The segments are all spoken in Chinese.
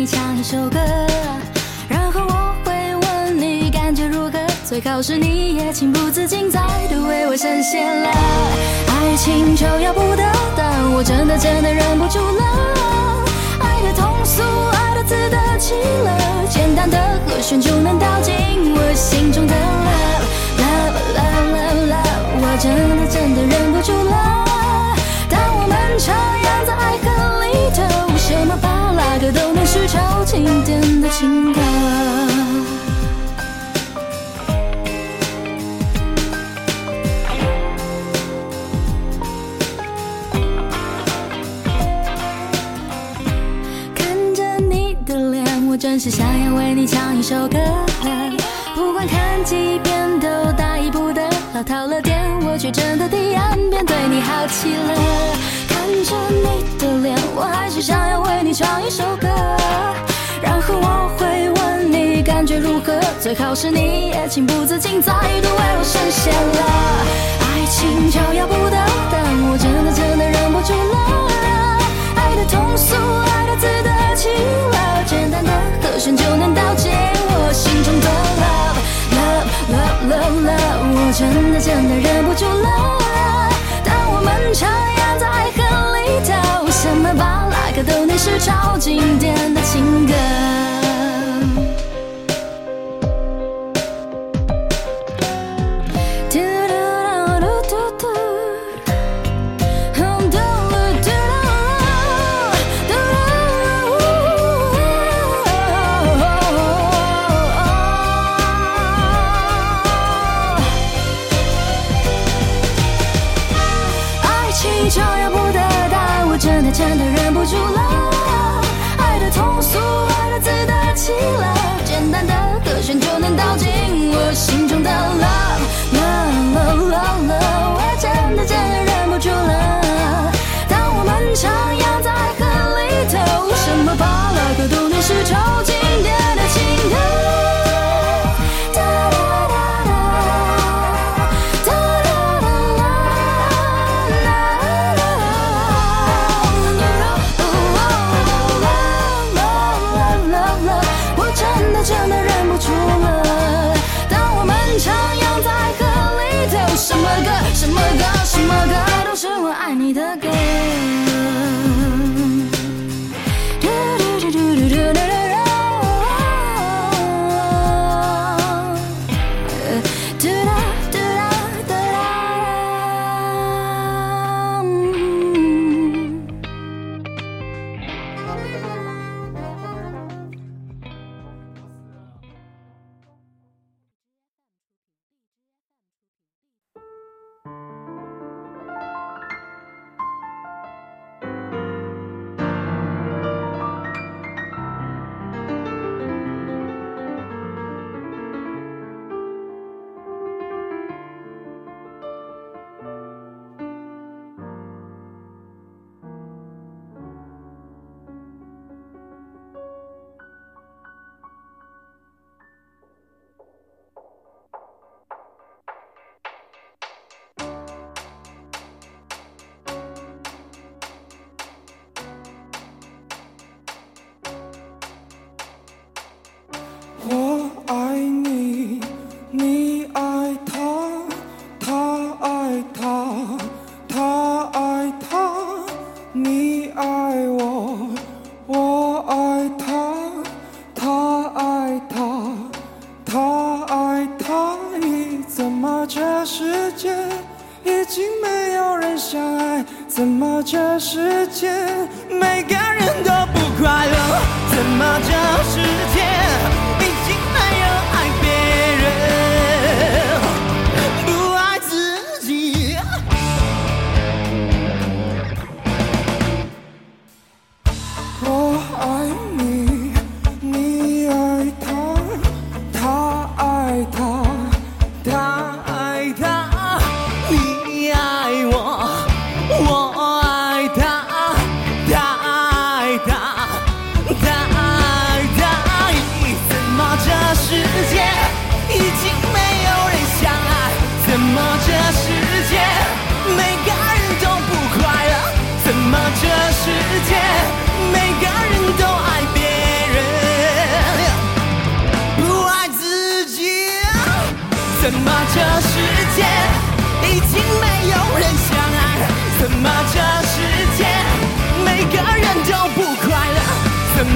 你唱一首歌，然后我会问你感觉如何，最好是你也情不自禁再度为我深陷了。爱情就要不得，但我真的真的忍不住了。爱的通俗，爱的自得其乐，简单的和弦就能道尽我心中的 love love love love love，我真的真的忍不住了。情歌。看着你的脸，我真是想要为你唱一首歌。不管看几遍都大意不得，老套了点，我却真的第二遍对你好奇了。看着你的脸，我还是想要为你唱一首歌。然后我会问你感觉如何，最好是你也情不自禁再度为我深陷了。爱情就要不得，但我真的真的忍不住了。爱的通俗，爱的自得怎么这世界每个人都不快乐？怎么这世界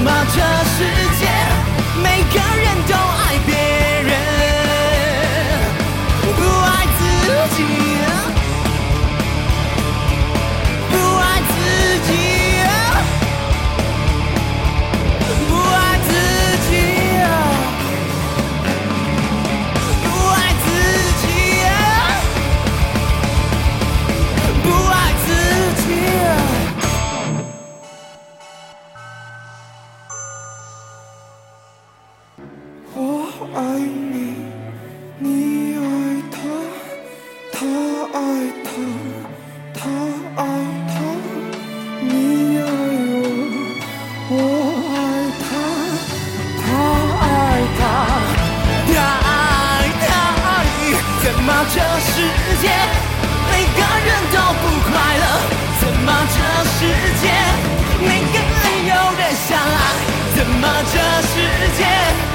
么这世界每个人这世界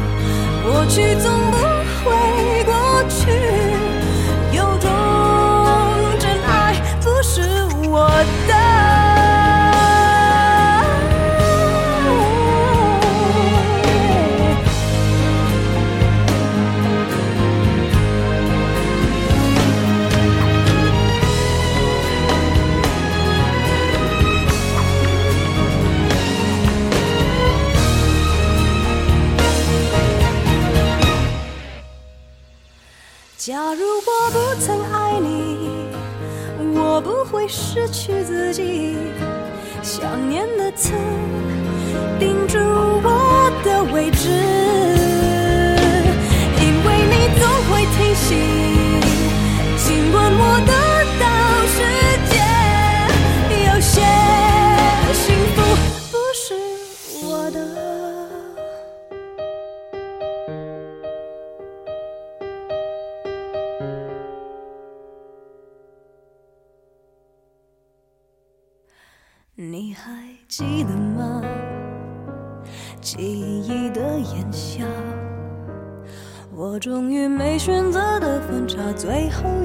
过去总不会过去，有种真爱不是我的。假如我不曾爱你，我不会失去自己。想念的刺钉住我的位置，因为你总会提醒，最后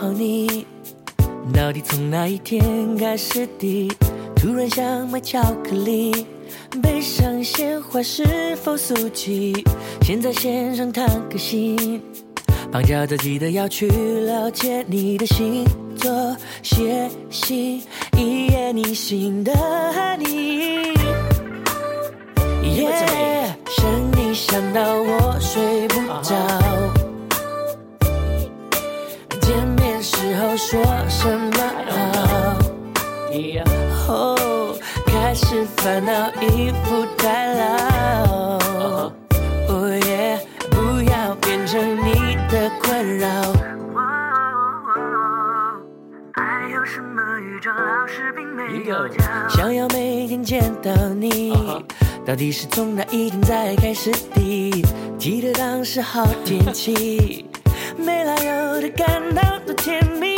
好你，到底从哪一天开始的？突然想买巧克力，背上鲜花是否俗气？先在线上谈个心，绑架着记得要去了解你的星座，写信一夜你心的你。耶，想你想到我睡不着。见说什么好？哦，开始烦恼衣服太老。哦耶，不要变成你的困扰。爱有什么宇宙老师并没有教。想要每天见到你，到底是从哪一天才开始的？记得当时好天气。没来由的感到多甜蜜，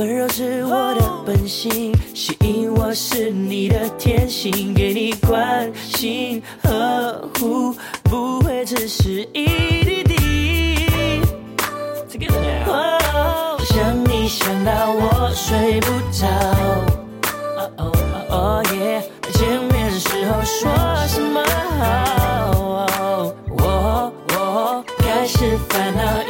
温柔是我的本性，吸引我是你的天性，给你关心呵护，不会只是一滴滴。想你想到我睡不着。哦哦哦耶，见面时候说什么好？我我开始烦恼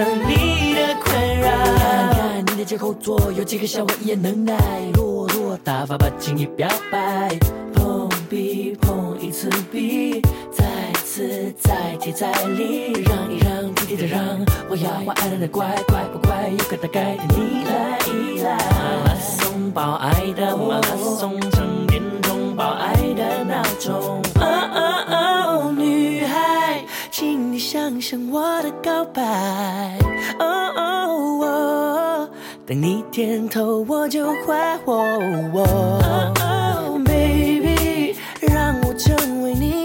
成你的困扰。看看你的肩后座有几个笑话一言能耐，落落大发把情意表白，碰壁碰一次壁，再次再接再厉，让一让，体贴的让，我要我爱的乖，乖不乖，有个大概的你来依赖。马拉松报爱的马拉松，成电钟报爱的闹钟。想想我的告白。哦哦哦，等你点头我就坏。哦哦，baby，让我成为你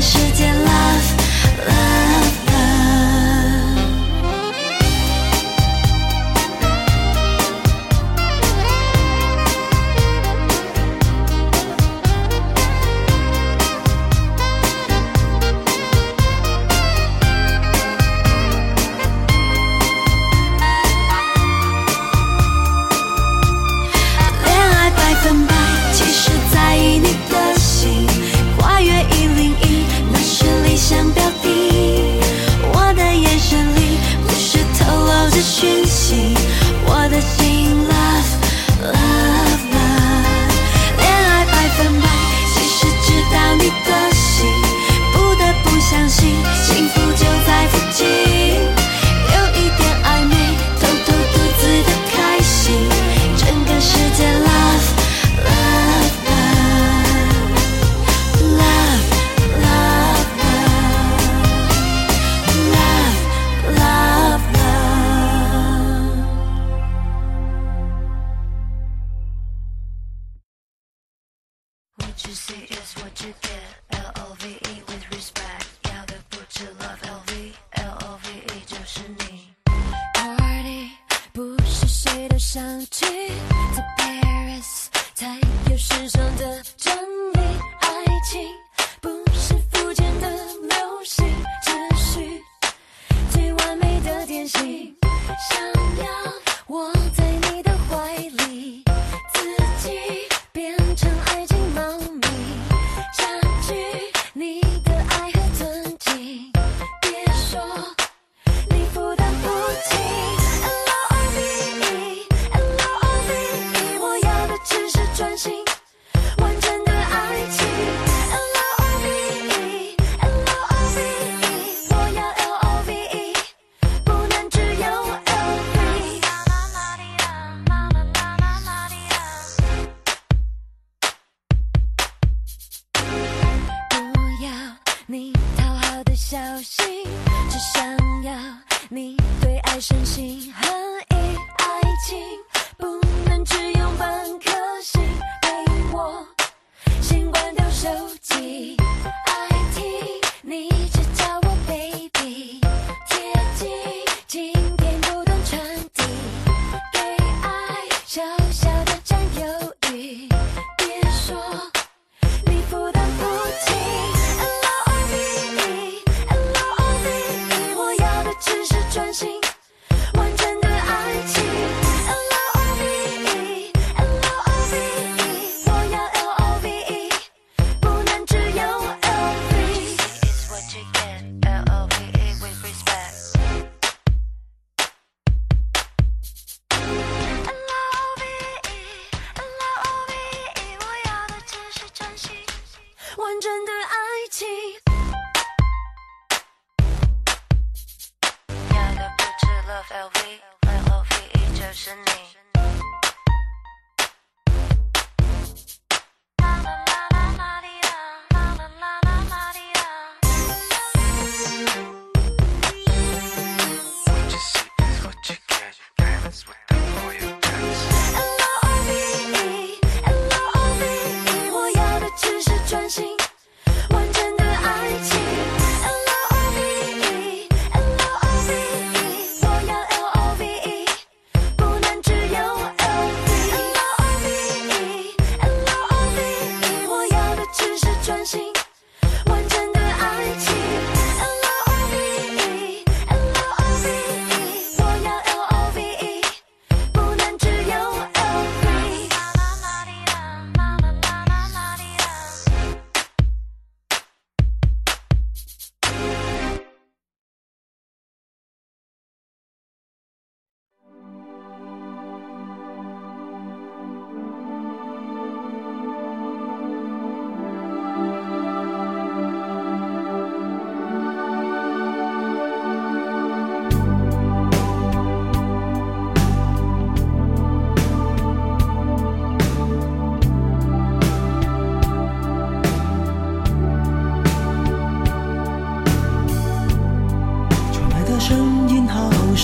世界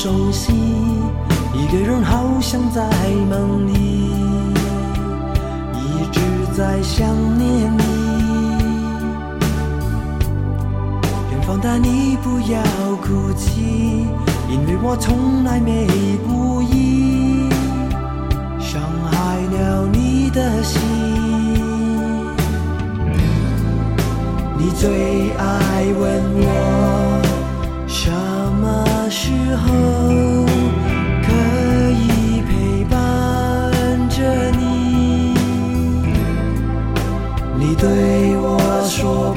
熟悉，一个人好像在梦里，一直在想念你。远方的你不要哭泣，因为我从来没故意伤害了你的心。你最爱问我对我说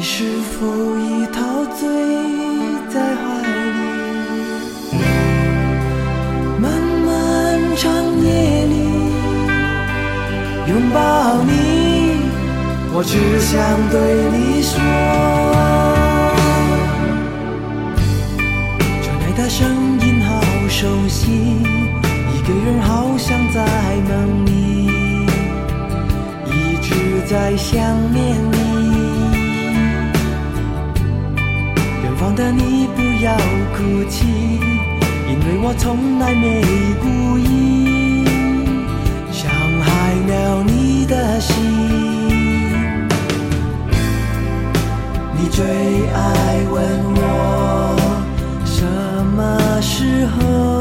你是否已陶醉在怀里？漫漫长夜里，拥抱你，我只想对你说。传来的声音好熟悉，一个人好像在梦里，一直在想念你。的你不要哭泣，因为我从来没故意伤害了你的心。你最爱问我什么时候